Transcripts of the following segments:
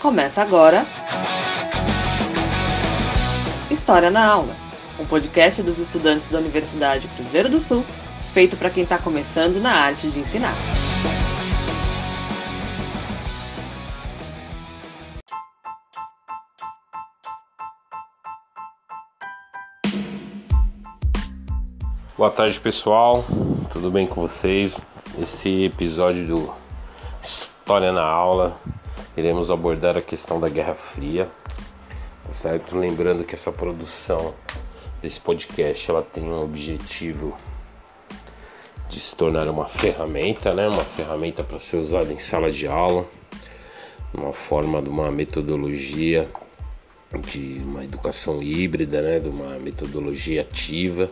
Começa agora. História na Aula um podcast dos estudantes da Universidade Cruzeiro do Sul, feito para quem está começando na arte de ensinar. Boa tarde, pessoal. Tudo bem com vocês? Esse episódio do História na Aula, iremos abordar a questão da Guerra Fria, tá certo? Lembrando que essa produção desse podcast ela tem um objetivo de se tornar uma ferramenta, né? Uma ferramenta para ser usada em sala de aula, uma forma de uma metodologia de uma educação híbrida, né? De uma metodologia ativa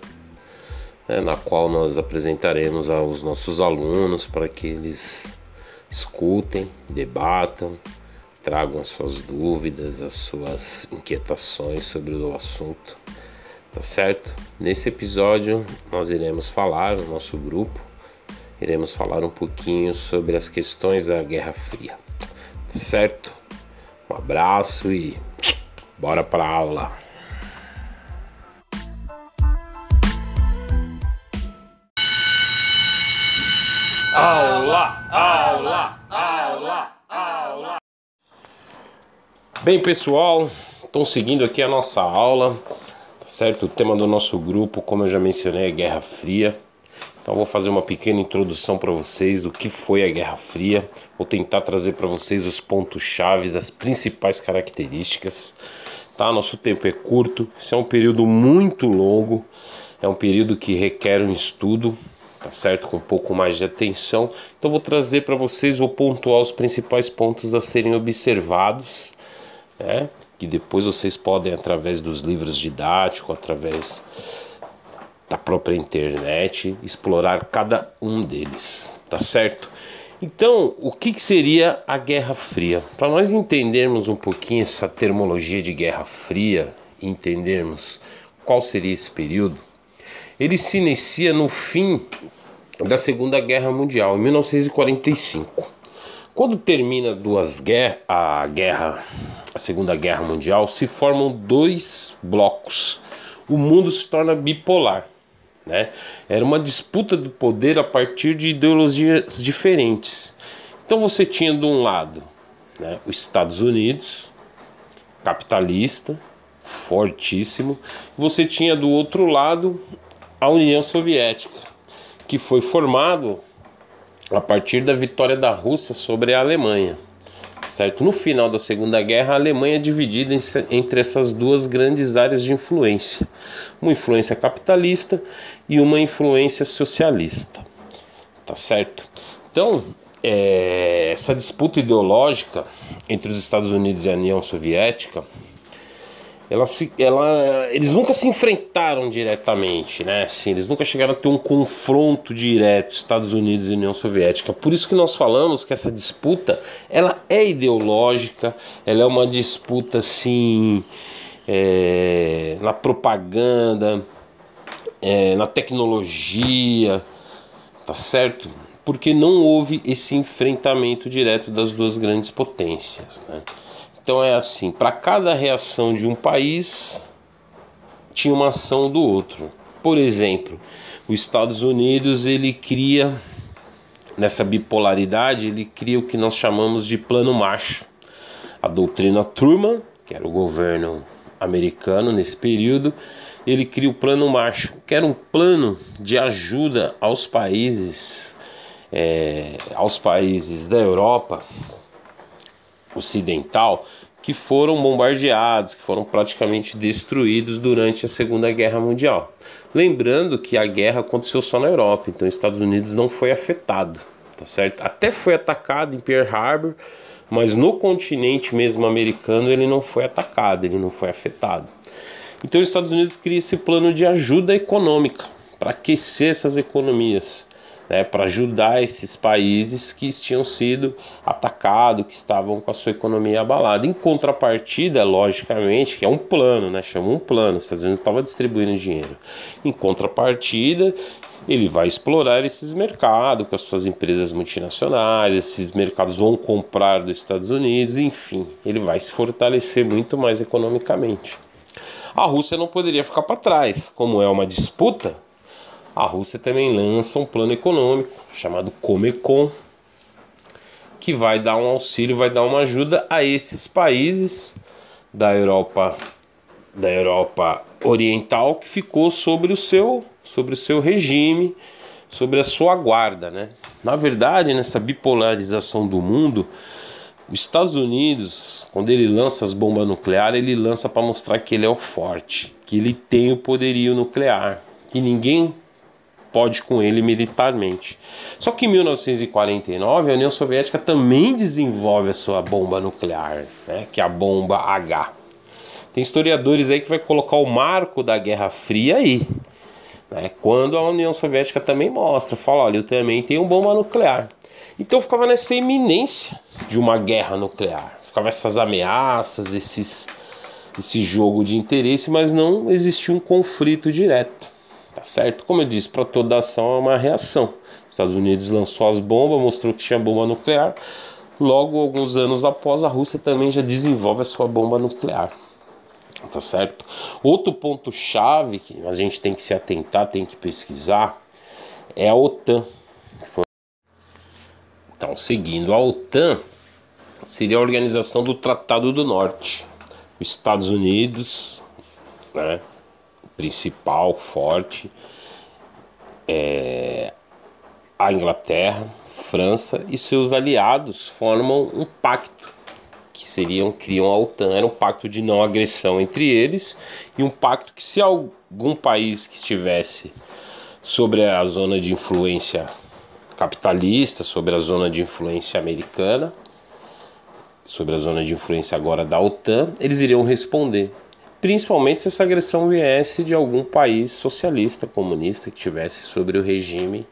né, na qual nós apresentaremos aos nossos alunos para que eles escutem, debatam, tragam as suas dúvidas, as suas inquietações sobre o assunto, tá certo? Nesse episódio nós iremos falar, o nosso grupo, iremos falar um pouquinho sobre as questões da Guerra Fria, tá certo? Um abraço e bora para a aula! Aula, Bem, pessoal, estão seguindo aqui a nossa aula, tá certo? O tema do nosso grupo, como eu já mencionei, é Guerra Fria. Então vou fazer uma pequena introdução para vocês do que foi a Guerra Fria. Vou tentar trazer para vocês os pontos chaves, as principais características. Tá? Nosso tempo é curto, isso é um período muito longo, é um período que requer um estudo, tá certo? Com um pouco mais de atenção. Então vou trazer para vocês, vou pontuar os principais pontos a serem observados, né? Que depois vocês podem, através dos livros didáticos, através da própria internet, explorar cada um deles, tá certo? Então, o que, que seria a Guerra Fria? Para nós entendermos um pouquinho essa termologia de Guerra Fria, entendermos qual seria esse período, ele se inicia no fim da Segunda Guerra Mundial, em 1945. Quando termina duas guerras, a guerra, a Segunda Guerra Mundial, se formam dois blocos. O mundo se torna bipolar. Né? Era uma disputa do poder a partir de ideologias diferentes. Então você tinha de um lado né, os Estados Unidos, capitalista, fortíssimo, você tinha do outro lado a União Soviética, que foi formado a partir da vitória da Rússia sobre a Alemanha. Certo? No final da Segunda Guerra, a Alemanha é dividida entre essas duas grandes áreas de influência: uma influência capitalista e uma influência socialista. Tá certo? Então, é, essa disputa ideológica entre os Estados Unidos e a União Soviética ela, ela, eles nunca se enfrentaram diretamente, né? Assim, eles nunca chegaram a ter um confronto direto Estados Unidos e União Soviética. Por isso que nós falamos que essa disputa ela é ideológica, ela é uma disputa assim é, na propaganda, é, na tecnologia, tá certo? Porque não houve esse enfrentamento direto das duas grandes potências, né? Então é assim, para cada reação de um país tinha uma ação do outro. Por exemplo, os Estados Unidos ele cria nessa bipolaridade, ele cria o que nós chamamos de plano Marshall. A doutrina Truman, que era o governo americano nesse período, ele cria o plano Marshall, que era um plano de ajuda aos países é, aos países da Europa ocidental que foram bombardeados, que foram praticamente destruídos durante a Segunda Guerra Mundial. Lembrando que a guerra aconteceu só na Europa, então os Estados Unidos não foi afetado, tá certo? Até foi atacado em Pearl Harbor, mas no continente mesmo americano ele não foi atacado, ele não foi afetado. Então os Estados Unidos cria esse plano de ajuda econômica para aquecer essas economias né, para ajudar esses países que tinham sido atacados, que estavam com a sua economia abalada. Em contrapartida, logicamente, que é um plano, né, chama um plano, os Estados Unidos estavam distribuindo dinheiro. Em contrapartida, ele vai explorar esses mercados com as suas empresas multinacionais, esses mercados vão comprar dos Estados Unidos, enfim, ele vai se fortalecer muito mais economicamente. A Rússia não poderia ficar para trás, como é uma disputa. A Rússia também lança um plano econômico chamado Comecon, que vai dar um auxílio, vai dar uma ajuda a esses países da Europa, da Europa Oriental que ficou sobre o seu, sobre o seu regime, sobre a sua guarda, né? Na verdade, nessa bipolarização do mundo, os Estados Unidos, quando ele lança as bombas nucleares, ele lança para mostrar que ele é o forte, que ele tem o poderio nuclear, que ninguém pode com ele militarmente. Só que em 1949 a União Soviética também desenvolve a sua bomba nuclear, né, que é a bomba H. Tem historiadores aí que vai colocar o marco da Guerra Fria aí, né, quando a União Soviética também mostra, fala, olha, eu também tenho bomba nuclear. Então ficava nessa iminência de uma guerra nuclear. Ficava essas ameaças, esses, esse jogo de interesse, mas não existia um conflito direto. Tá certo? Como eu disse, para toda ação é uma reação. Os Estados Unidos lançou as bombas, mostrou que tinha bomba nuclear. Logo, alguns anos após, a Rússia também já desenvolve a sua bomba nuclear. Tá certo? Outro ponto chave que a gente tem que se atentar, tem que pesquisar, é a OTAN. Então, seguindo a OTAN, seria a organização do Tratado do Norte. Os Estados Unidos, né, principal, forte, é, a Inglaterra, França e seus aliados formam um pacto que seriam criam a OTAN. Era um pacto de não agressão entre eles e um pacto que se algum país que estivesse sobre a zona de influência capitalista, sobre a zona de influência americana, sobre a zona de influência agora da OTAN, eles iriam responder. Principalmente se essa agressão viesse de algum país socialista, comunista, que tivesse sobre o regime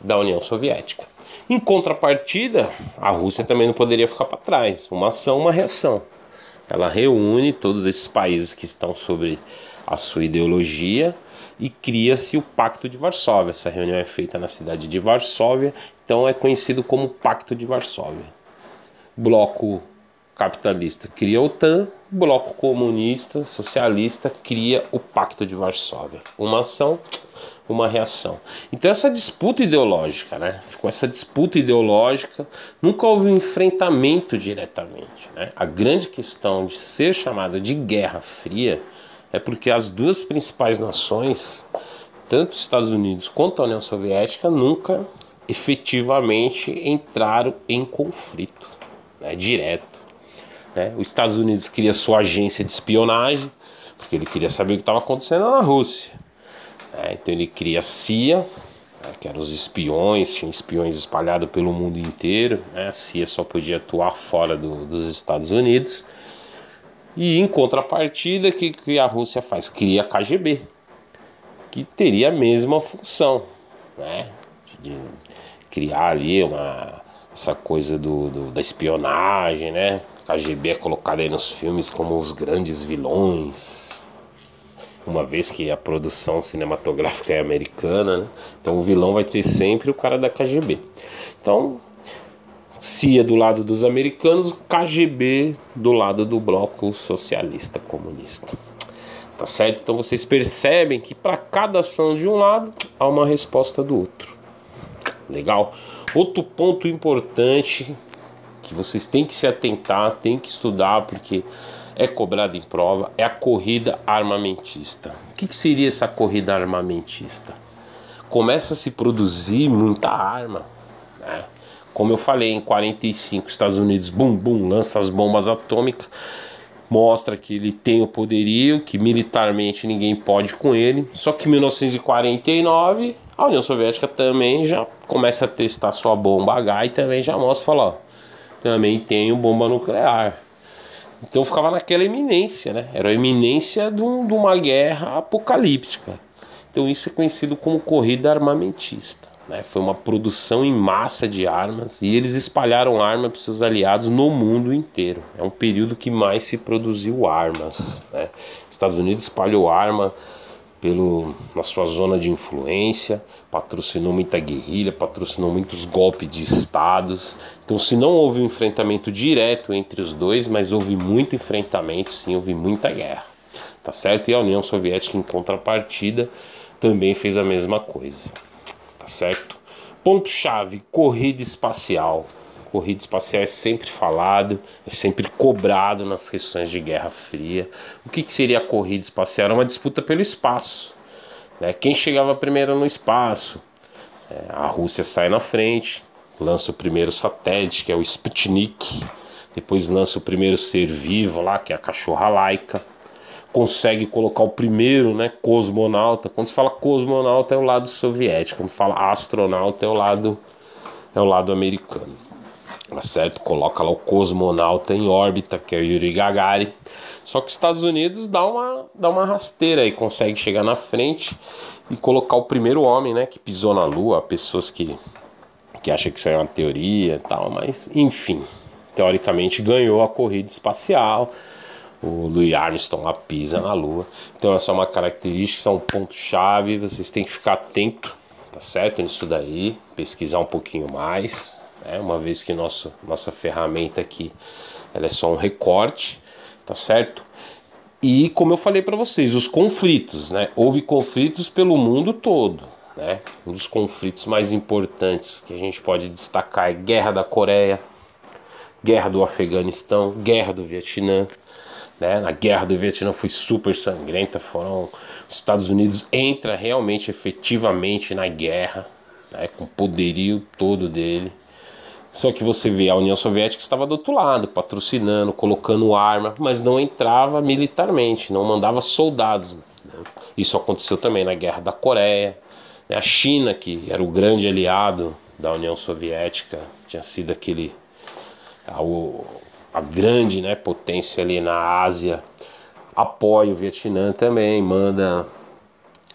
da União Soviética. Em contrapartida, a Rússia também não poderia ficar para trás. Uma ação, uma reação. Ela reúne todos esses países que estão sobre a sua ideologia e cria-se o Pacto de Varsóvia. Essa reunião é feita na cidade de Varsóvia, então é conhecido como Pacto de Varsóvia. Bloco capitalista cria a OTAN, bloco comunista, socialista cria o Pacto de Varsóvia. Uma ação, uma reação. Então essa disputa ideológica, né? Ficou essa disputa ideológica, nunca houve um enfrentamento diretamente, né? A grande questão de ser chamada de Guerra Fria é porque as duas principais nações, tanto os Estados Unidos quanto a União Soviética, nunca efetivamente entraram em conflito né, direto. Né? Os Estados Unidos queria sua agência de espionagem, porque ele queria saber o que estava acontecendo na Rússia. Né? Então ele cria a CIA, né, que eram os espiões, tinha espiões espalhados pelo mundo inteiro. Né? A CIA só podia atuar fora do, dos Estados Unidos. E em contrapartida, o que, que a Rússia faz? Cria a KGB, que teria a mesma função, né? De criar ali uma, essa coisa do, do, da espionagem, né? KGB é colocada aí nos filmes como os grandes vilões, uma vez que a produção cinematográfica é americana, né? Então o vilão vai ter sempre o cara da KGB. Então CIA do lado dos americanos, KGB do lado do bloco socialista comunista. Tá certo? Então vocês percebem que para cada ação de um lado há uma resposta do outro. Legal? Outro ponto importante que vocês têm que se atentar, têm que estudar, porque é cobrado em prova, é a corrida armamentista. O que, que seria essa corrida armamentista? Começa a se produzir muita arma. Né? Como eu falei, em 45, Estados Unidos, bum, bum, lança as bombas atômicas, mostra que ele tem o poderio, que militarmente ninguém pode com ele. Só que em 1949, a União Soviética também já começa a testar sua bomba H e também já mostra, fala, ó, também tenho bomba nuclear. Então ficava naquela eminência, né? Era a eminência de, um, de uma guerra apocalíptica. Então isso é conhecido como corrida armamentista. Né? Foi uma produção em massa de armas e eles espalharam armas para seus aliados no mundo inteiro. É um período que mais se produziu armas. Né? Estados Unidos espalhou arma pelo, na sua zona de influência, patrocinou muita guerrilha, patrocinou muitos golpes de estados. Então, se não houve um enfrentamento direto entre os dois, mas houve muito enfrentamento, sim, houve muita guerra. Tá certo? E a União Soviética, em contrapartida, também fez a mesma coisa. Tá certo? Ponto-chave: corrida espacial. Corrida espacial é sempre falado, é sempre cobrado nas questões de Guerra Fria. O que, que seria a corrida espacial? Era uma disputa pelo espaço. Né? Quem chegava primeiro no espaço? É, a Rússia sai na frente, lança o primeiro satélite, que é o Sputnik. Depois lança o primeiro ser vivo lá, que é a cachorra laica consegue colocar o primeiro, né, cosmonauta. Quando se fala cosmonauta é o lado soviético, quando fala astronauta é o lado é o lado americano. Tá certo? Coloca lá o cosmonauta em órbita, que é o Yuri Gagarin. Só que os Estados Unidos dá uma dá uma rasteira e consegue chegar na frente e colocar o primeiro homem, né, que pisou na lua, pessoas que que acham que isso é uma teoria e tal, mas enfim, teoricamente ganhou a corrida espacial o Louis Armstrong lá pisa na Lua. Então essa é uma característica, é um ponto chave, vocês têm que ficar atento, tá certo nisso daí, pesquisar um pouquinho mais, né? Uma vez que nosso, nossa ferramenta aqui ela é só um recorte, tá certo? E como eu falei para vocês, os conflitos, né? Houve conflitos pelo mundo todo, né? Um dos conflitos mais importantes que a gente pode destacar é Guerra da Coreia, Guerra do Afeganistão, Guerra do Vietnã, né? Na guerra do Vietnã foi super sangrenta, foram os Estados Unidos entra realmente efetivamente na guerra, né? com o poderio todo dele. Só que você vê a União Soviética estava do outro lado, patrocinando, colocando arma, mas não entrava militarmente, não mandava soldados. Né? Isso aconteceu também na Guerra da Coreia. Né? A China, que era o grande aliado da União Soviética, tinha sido aquele o, a grande né, potência ali na Ásia, apoia o Vietnã também, manda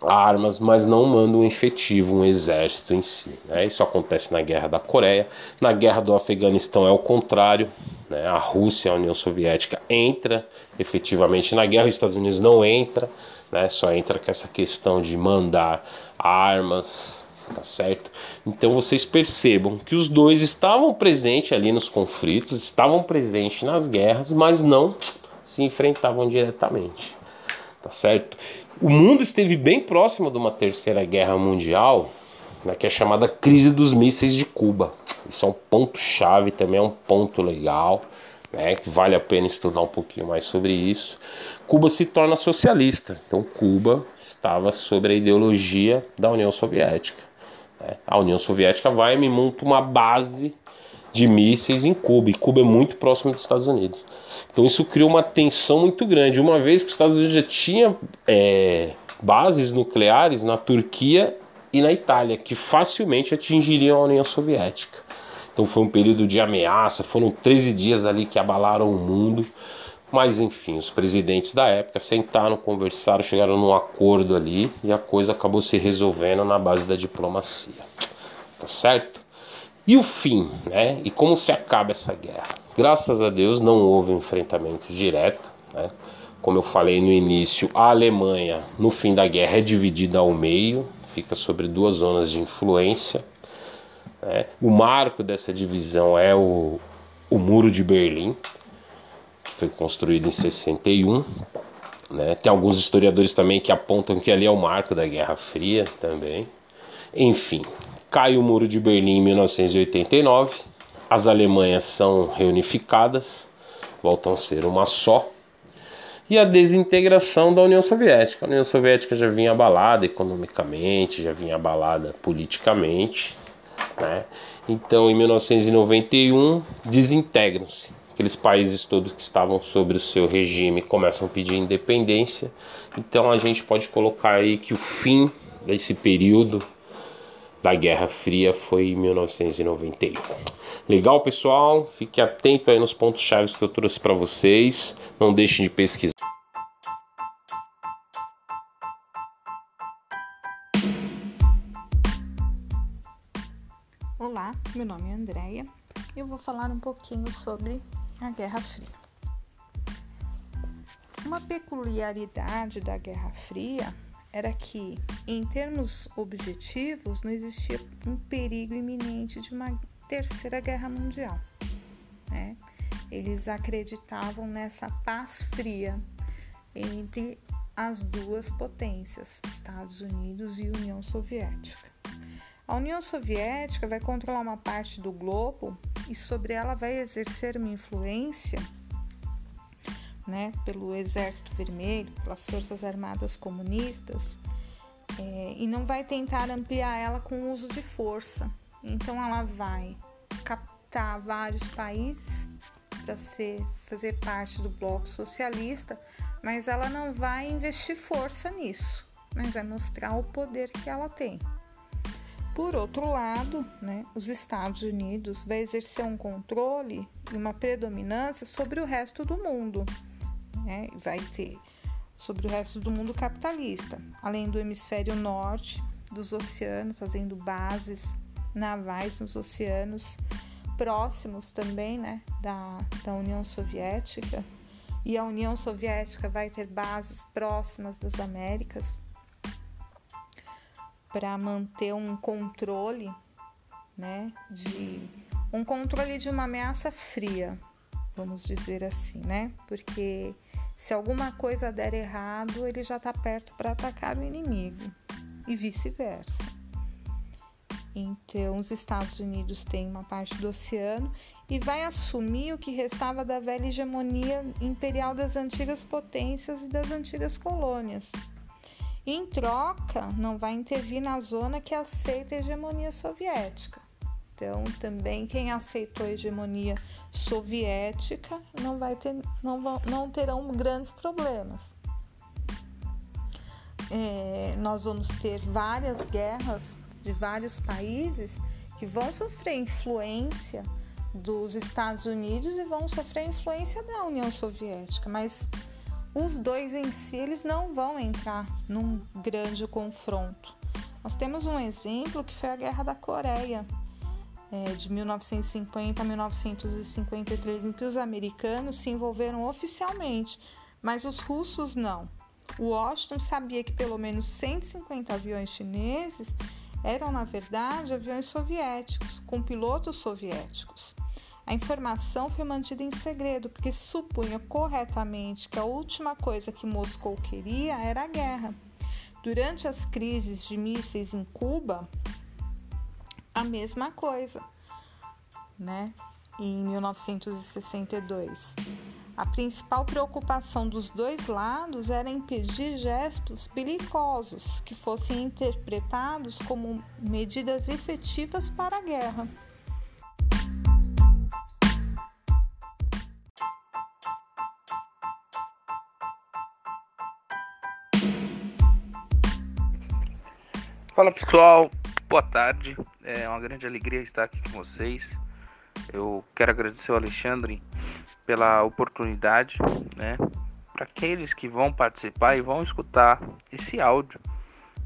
armas, mas não manda um efetivo, um exército em si. Né? Isso acontece na Guerra da Coreia. Na Guerra do Afeganistão é o contrário. Né? A Rússia, a União Soviética entra efetivamente na guerra, os Estados Unidos não entra, né? só entra com essa questão de mandar armas, tá certo? Então vocês percebam que os dois estavam presentes ali nos conflitos, estavam presentes nas guerras, mas não se enfrentavam diretamente, tá certo? O mundo esteve bem próximo de uma terceira guerra mundial, né, que é chamada crise dos mísseis de Cuba. Isso é um ponto chave, também é um ponto legal. Né, que vale a pena estudar um pouquinho mais sobre isso. Cuba se torna socialista, então Cuba estava sobre a ideologia da União Soviética. Né? A União Soviética vai e me monta uma base de mísseis em Cuba, e Cuba é muito próximo dos Estados Unidos. Então isso criou uma tensão muito grande, uma vez que os Estados Unidos já tinha é, bases nucleares na Turquia e na Itália, que facilmente atingiriam a União Soviética. Então foi um período de ameaça, foram 13 dias ali que abalaram o mundo. Mas enfim, os presidentes da época sentaram, conversaram, chegaram num acordo ali e a coisa acabou se resolvendo na base da diplomacia. Tá certo? E o fim, né? E como se acaba essa guerra? Graças a Deus não houve enfrentamento direto, né? Como eu falei no início, a Alemanha, no fim da guerra, é dividida ao meio, fica sobre duas zonas de influência. Né? O marco dessa divisão é o, o Muro de Berlim, foi construído em 61. Né? Tem alguns historiadores também que apontam que ali é o marco da Guerra Fria também. Enfim, cai o Muro de Berlim em 1989. As Alemanhas são reunificadas, voltam a ser uma só. E a desintegração da União Soviética. A União Soviética já vinha abalada economicamente, já vinha abalada politicamente. Né? Então, em 1991, desintegram-se aqueles países todos que estavam sobre o seu regime começam a pedir independência. Então a gente pode colocar aí que o fim desse período da Guerra Fria foi em 1991. Legal, pessoal? Fique atento aí nos pontos chaves que eu trouxe para vocês. Não deixem de pesquisar. Olá, meu nome é Andréia. Eu vou falar um pouquinho sobre a Guerra Fria. Uma peculiaridade da Guerra Fria era que, em termos objetivos, não existia um perigo iminente de uma terceira guerra mundial. Né? Eles acreditavam nessa paz fria entre as duas potências, Estados Unidos e União Soviética. A União Soviética vai controlar uma parte do globo e sobre ela vai exercer uma influência né, pelo Exército Vermelho, pelas Forças Armadas Comunistas, é, e não vai tentar ampliar ela com o uso de força. Então, ela vai captar vários países para fazer parte do bloco socialista, mas ela não vai investir força nisso, mas vai mostrar o poder que ela tem. Por outro lado, né, os Estados Unidos vai exercer um controle e uma predominância sobre o resto do mundo. Né, vai ter sobre o resto do mundo capitalista, além do hemisfério norte, dos oceanos, fazendo bases navais nos oceanos próximos também né, da, da União Soviética. E a União Soviética vai ter bases próximas das Américas para manter um controle, né, de um controle de uma ameaça fria, vamos dizer assim, né? Porque se alguma coisa der errado, ele já está perto para atacar o inimigo e vice-versa. Então, os Estados Unidos têm uma parte do oceano e vai assumir o que restava da velha hegemonia imperial das antigas potências e das antigas colônias. Em troca, não vai intervir na zona que aceita a hegemonia soviética. Então, também quem aceitou a hegemonia soviética não, vai ter, não, não terão grandes problemas. É, nós vamos ter várias guerras de vários países que vão sofrer influência dos Estados Unidos e vão sofrer influência da União Soviética, mas os dois em si eles não vão entrar num grande confronto. Nós temos um exemplo que foi a Guerra da Coreia, é, de 1950 a 1953, em que os americanos se envolveram oficialmente, mas os russos não. Washington sabia que pelo menos 150 aviões chineses eram, na verdade, aviões soviéticos, com pilotos soviéticos. A informação foi mantida em segredo porque supunha corretamente que a última coisa que Moscou queria era a guerra. Durante as crises de mísseis em Cuba, a mesma coisa, né? Em 1962. A principal preocupação dos dois lados era impedir gestos belicosos que fossem interpretados como medidas efetivas para a guerra. Fala pessoal, boa tarde. É uma grande alegria estar aqui com vocês. Eu quero agradecer ao Alexandre pela oportunidade, né? Para aqueles que vão participar e vão escutar esse áudio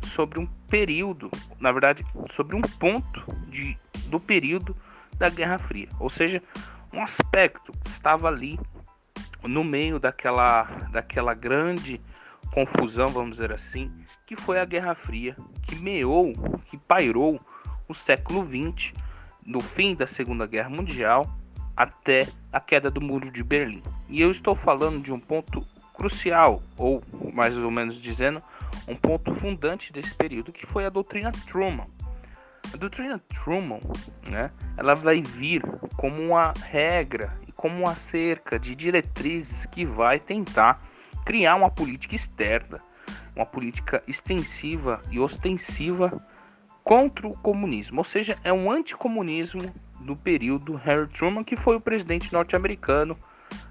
sobre um período, na verdade, sobre um ponto de, do período da Guerra Fria, ou seja, um aspecto que estava ali no meio daquela, daquela grande confusão, vamos dizer assim, que foi a Guerra Fria, que meou, que pairou o século XX, do fim da Segunda Guerra Mundial até a queda do Muro de Berlim. E eu estou falando de um ponto crucial, ou mais ou menos dizendo, um ponto fundante desse período, que foi a doutrina Truman. A doutrina Truman, né, ela vai vir como uma regra e como uma cerca de diretrizes que vai tentar criar uma política externa, uma política extensiva e ostensiva contra o comunismo, ou seja, é um anticomunismo do período Harry Truman, que foi o presidente norte-americano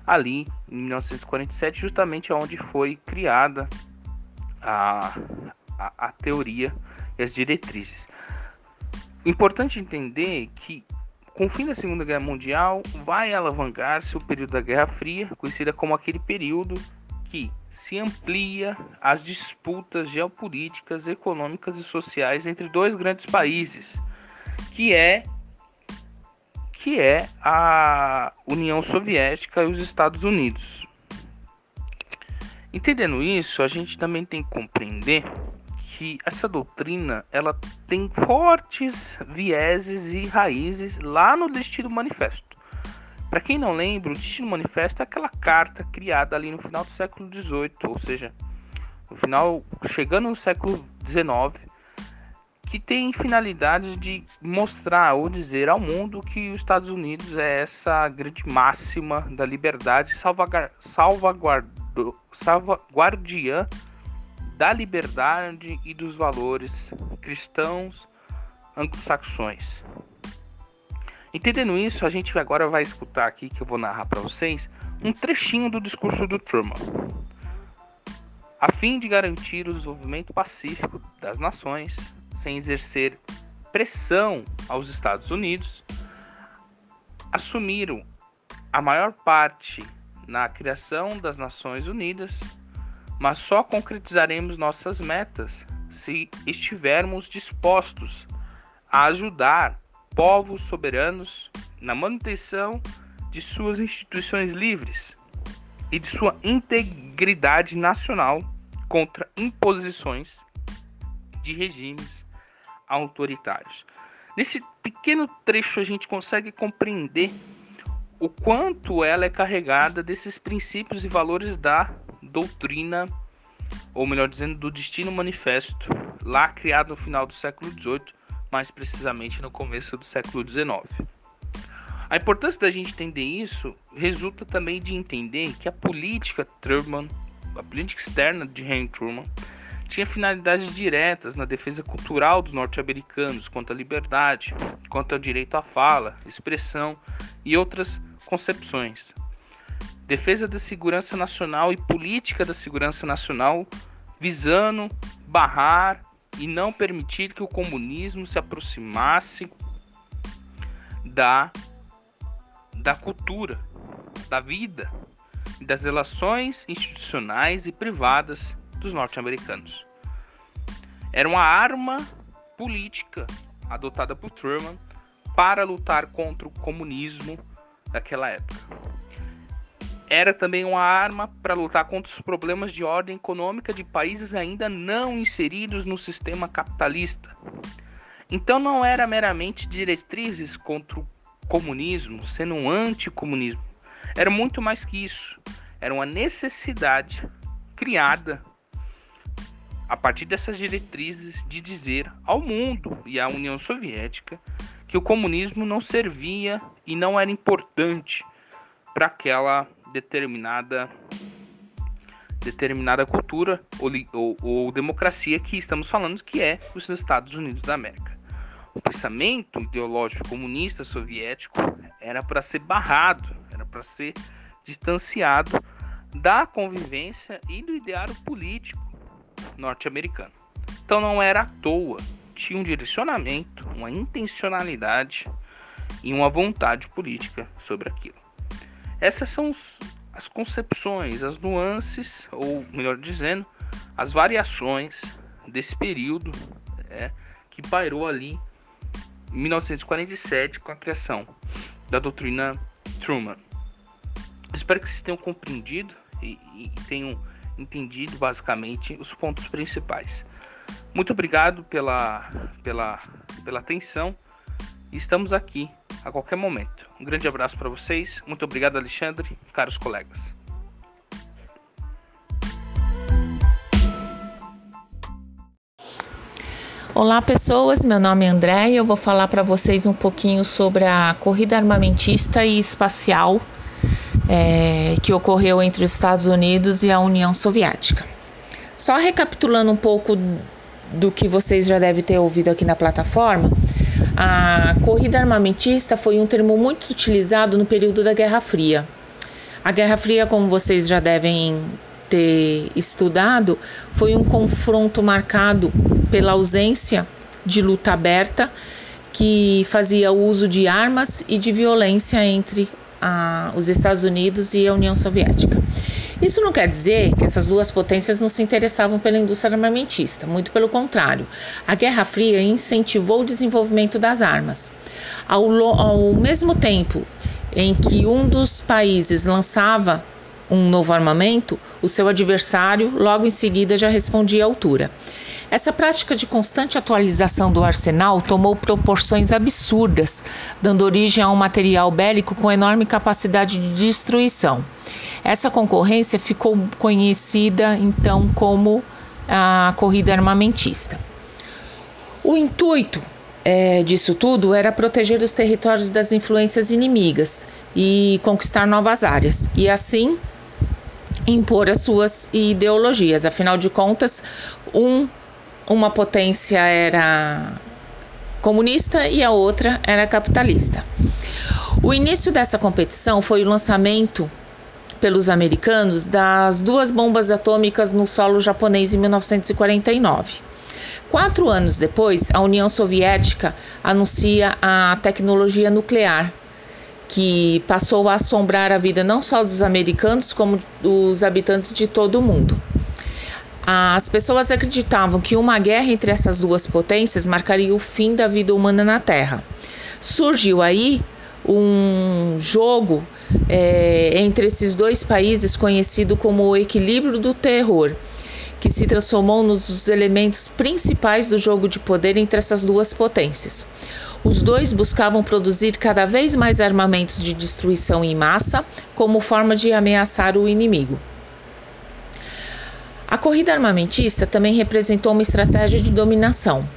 ali em 1947, justamente onde foi criada a, a, a teoria e as diretrizes. Importante entender que com o fim da Segunda Guerra Mundial vai alavancar-se o período da Guerra Fria, conhecida como aquele período que se amplia as disputas geopolíticas, econômicas e sociais entre dois grandes países, que é que é a União Soviética e os Estados Unidos. Entendendo isso, a gente também tem que compreender que essa doutrina ela tem fortes vieses e raízes lá no Destino Manifesto. Para quem não lembra, o Destino Manifesto é aquela carta criada ali no final do século XVIII, ou seja, no final, chegando no século XIX, que tem finalidade de mostrar ou dizer ao mundo que os Estados Unidos é essa grande máxima da liberdade salvaguardiã da liberdade e dos valores cristãos anglo-saxões. Entendendo isso, a gente agora vai escutar aqui que eu vou narrar para vocês um trechinho do discurso do Truman. A fim de garantir o desenvolvimento pacífico das nações, sem exercer pressão aos Estados Unidos, assumiram a maior parte na criação das Nações Unidas, mas só concretizaremos nossas metas se estivermos dispostos a ajudar povos soberanos na manutenção de suas instituições livres e de sua integridade nacional contra imposições de regimes autoritários. Nesse pequeno trecho a gente consegue compreender o quanto ela é carregada desses princípios e valores da doutrina, ou melhor dizendo, do Destino Manifesto, lá criado no final do século XVIII, mais precisamente no começo do século XIX. A importância da gente entender isso resulta também de entender que a política Truman, a política externa de Henry Truman, tinha finalidades diretas na defesa cultural dos norte-americanos quanto à liberdade, quanto ao direito à fala, expressão e outras concepções. Defesa da segurança nacional e política da segurança nacional, visando barrar e não permitir que o comunismo se aproximasse da, da cultura, da vida, das relações institucionais e privadas dos norte-americanos. Era uma arma política adotada por Truman para lutar contra o comunismo daquela época. Era também uma arma para lutar contra os problemas de ordem econômica de países ainda não inseridos no sistema capitalista. Então não era meramente diretrizes contra o comunismo, sendo um anticomunismo. Era muito mais que isso. Era uma necessidade criada a partir dessas diretrizes de dizer ao mundo e à União Soviética que o comunismo não servia e não era importante para aquela determinada determinada cultura ou, ou, ou, democracia que estamos falando que é os Estados Unidos da América. O pensamento ideológico comunista soviético era para ser barrado, era para ser distanciado da convivência e do ideário político norte-americano. Então não era à toa, tinha um direcionamento, uma intencionalidade e uma vontade política sobre aquilo. Essas são as concepções, as nuances, ou melhor dizendo, as variações desse período é, que pairou ali em 1947 com a criação da doutrina Truman. Espero que vocês tenham compreendido e, e tenham entendido basicamente os pontos principais. Muito obrigado pela, pela, pela atenção. Estamos aqui a qualquer momento. Um grande abraço para vocês. Muito obrigado, Alexandre, caros colegas. Olá pessoas, meu nome é André e eu vou falar para vocês um pouquinho sobre a corrida armamentista e espacial é, que ocorreu entre os Estados Unidos e a União Soviética. Só recapitulando um pouco do que vocês já devem ter ouvido aqui na plataforma, a corrida armamentista foi um termo muito utilizado no período da Guerra Fria. A Guerra Fria, como vocês já devem ter estudado, foi um confronto marcado pela ausência de luta aberta que fazia uso de armas e de violência entre a, os Estados Unidos e a União Soviética. Isso não quer dizer que essas duas potências não se interessavam pela indústria armamentista, muito pelo contrário. A Guerra Fria incentivou o desenvolvimento das armas. Ao, ao mesmo tempo em que um dos países lançava um novo armamento, o seu adversário logo em seguida já respondia à altura. Essa prática de constante atualização do arsenal tomou proporções absurdas, dando origem a um material bélico com enorme capacidade de destruição. Essa concorrência ficou conhecida então como a corrida armamentista. O intuito é, disso tudo era proteger os territórios das influências inimigas e conquistar novas áreas, e assim impor as suas ideologias. Afinal de contas, um uma potência era comunista e a outra era capitalista. O início dessa competição foi o lançamento pelos americanos das duas bombas atômicas no solo japonês em 1949. Quatro anos depois, a União Soviética anuncia a tecnologia nuclear, que passou a assombrar a vida não só dos americanos, como dos habitantes de todo o mundo. As pessoas acreditavam que uma guerra entre essas duas potências marcaria o fim da vida humana na Terra. Surgiu aí um jogo é, entre esses dois países conhecido como o equilíbrio do terror, que se transformou num dos elementos principais do jogo de poder entre essas duas potências. Os dois buscavam produzir cada vez mais armamentos de destruição em massa como forma de ameaçar o inimigo. A corrida armamentista também representou uma estratégia de dominação.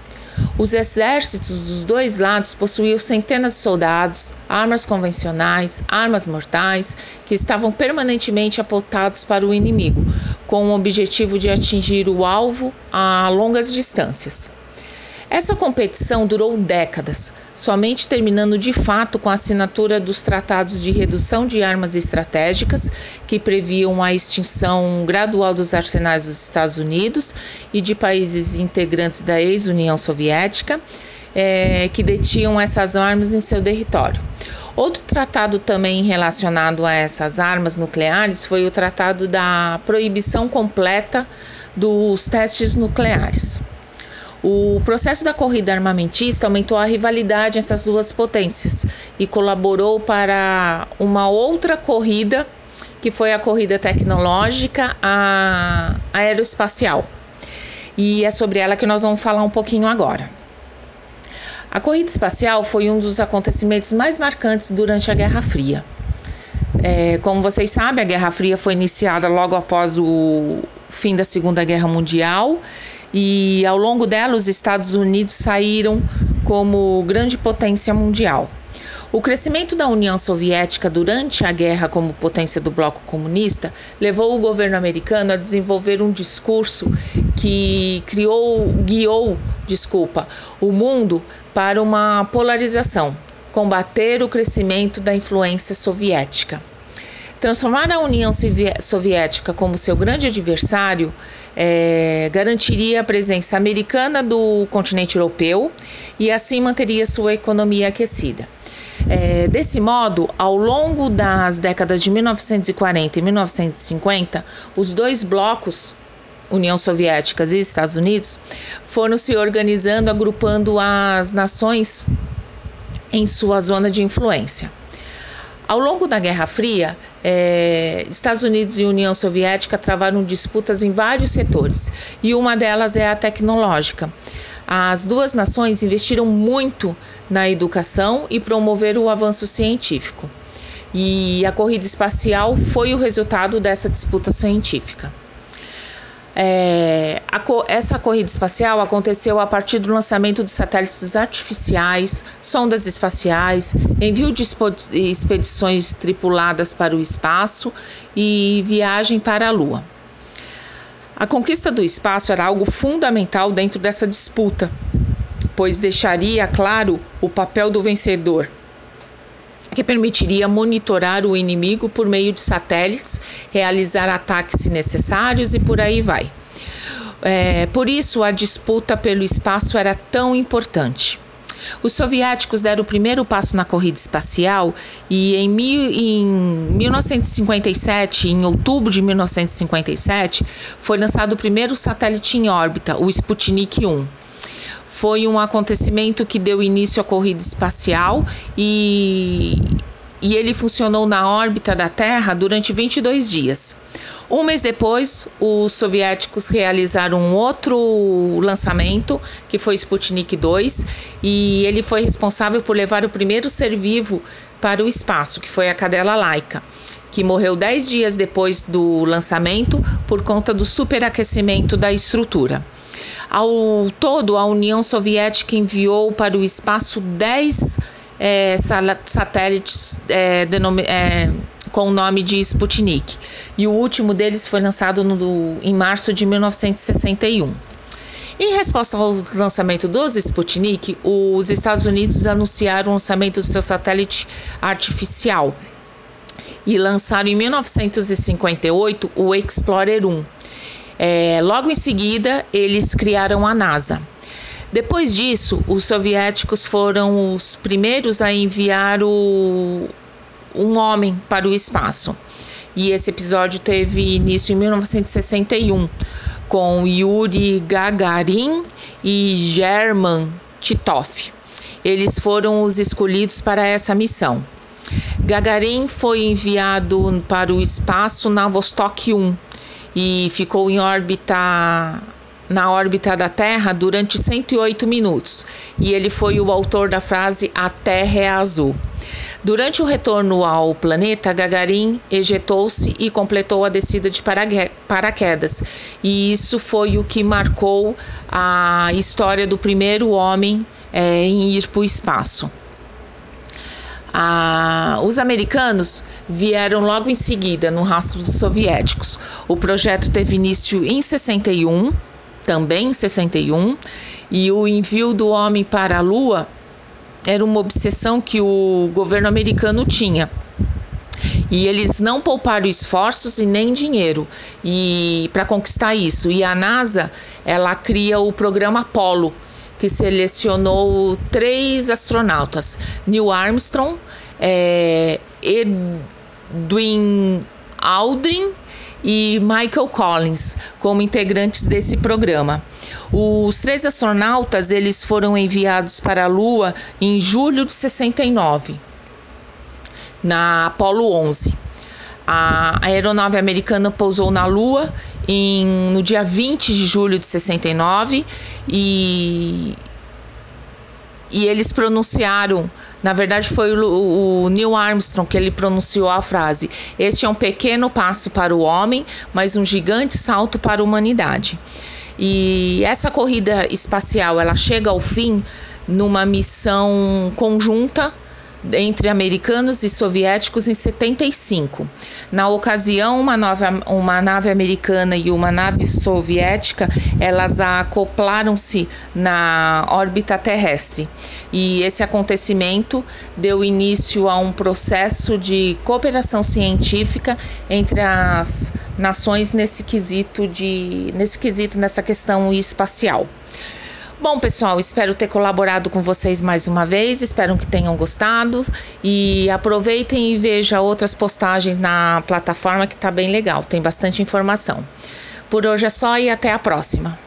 Os exércitos dos dois lados possuíam centenas de soldados, armas convencionais, armas mortais, que estavam permanentemente apontados para o inimigo, com o objetivo de atingir o alvo a longas distâncias. Essa competição durou décadas, somente terminando de fato com a assinatura dos tratados de redução de armas estratégicas, que previam a extinção gradual dos arsenais dos Estados Unidos e de países integrantes da ex-União Soviética, é, que detinham essas armas em seu território. Outro tratado também relacionado a essas armas nucleares foi o Tratado da Proibição Completa dos Testes Nucleares. O processo da corrida armamentista aumentou a rivalidade essas duas potências e colaborou para uma outra corrida, que foi a corrida tecnológica a aeroespacial. E é sobre ela que nós vamos falar um pouquinho agora. A corrida espacial foi um dos acontecimentos mais marcantes durante a Guerra Fria. É, como vocês sabem, a Guerra Fria foi iniciada logo após o fim da Segunda Guerra Mundial e ao longo dela os Estados Unidos saíram como grande potência mundial. O crescimento da União Soviética durante a guerra como potência do bloco comunista levou o governo americano a desenvolver um discurso que criou, guiou, desculpa, o mundo para uma polarização, combater o crescimento da influência soviética. Transformar a União Soviética como seu grande adversário é, garantiria a presença americana do continente europeu e assim manteria sua economia aquecida. É, desse modo, ao longo das décadas de 1940 e 1950, os dois blocos, União Soviética e Estados Unidos, foram se organizando, agrupando as nações em sua zona de influência. Ao longo da Guerra Fria, é, Estados Unidos e União Soviética travaram disputas em vários setores, e uma delas é a tecnológica. As duas nações investiram muito na educação e promoveram o avanço científico. E a corrida espacial foi o resultado dessa disputa científica. É, a, essa corrida espacial aconteceu a partir do lançamento de satélites artificiais, sondas espaciais, envio de expedições tripuladas para o espaço e viagem para a Lua. A conquista do espaço era algo fundamental dentro dessa disputa, pois deixaria claro o papel do vencedor que permitiria monitorar o inimigo por meio de satélites, realizar ataques se necessários e por aí vai. É, por isso, a disputa pelo espaço era tão importante. Os soviéticos deram o primeiro passo na corrida espacial e em, mil, em 1957, em outubro de 1957, foi lançado o primeiro satélite em órbita, o Sputnik 1 foi um acontecimento que deu início à corrida espacial e e ele funcionou na órbita da Terra durante 22 dias. Um mês depois, os soviéticos realizaram um outro lançamento, que foi Sputnik 2, e ele foi responsável por levar o primeiro ser vivo para o espaço, que foi a cadela Laika, que morreu 10 dias depois do lançamento por conta do superaquecimento da estrutura. Ao todo, a União Soviética enviou para o espaço 10 é, satélites é, é, com o nome de Sputnik, e o último deles foi lançado no, em março de 1961. Em resposta ao lançamento dos Sputnik, os Estados Unidos anunciaram o lançamento do seu satélite artificial e lançaram em 1958 o Explorer 1 é, logo em seguida, eles criaram a NASA. Depois disso, os soviéticos foram os primeiros a enviar o, um homem para o espaço. E esse episódio teve início em 1961, com Yuri Gagarin e German Titov. Eles foram os escolhidos para essa missão. Gagarin foi enviado para o espaço na Vostok 1 e ficou em órbita na órbita da Terra durante 108 minutos, e ele foi o autor da frase A Terra é azul. Durante o retorno ao planeta, Gagarin ejetou-se e completou a descida de paraquedas, e isso foi o que marcou a história do primeiro homem é, em ir para o espaço. Os americanos vieram logo em seguida no rastro dos soviéticos. O projeto teve início em 61, também em 61, e o envio do homem para a Lua era uma obsessão que o governo americano tinha. E eles não pouparam esforços e nem dinheiro e para conquistar isso. E a NASA, ela cria o programa Apollo, que selecionou três astronautas: Neil Armstrong, é, Edwin Aldrin e Michael Collins como integrantes desse programa. Os três astronautas eles foram enviados para a Lua em julho de 69, na Apollo 11. A aeronave americana pousou na Lua em, no dia 20 de julho de 69 e, e eles pronunciaram na verdade, foi o, o, Neil Armstrong que ele pronunciou a frase: Este é um pequeno passo para o homem, mas um gigante salto para a humanidade. E essa corrida espacial ela chega ao fim numa missão conjunta entre americanos e soviéticos em 75. Na ocasião, uma, nova, uma nave americana e uma nave soviética, elas acoplaram-se na órbita terrestre. E esse acontecimento deu início a um processo de cooperação científica entre as nações nesse quesito de nesse quesito nessa questão espacial. Bom, pessoal, espero ter colaborado com vocês mais uma vez. Espero que tenham gostado e aproveitem e vejam outras postagens na plataforma que está bem legal. Tem bastante informação. Por hoje é só e até a próxima.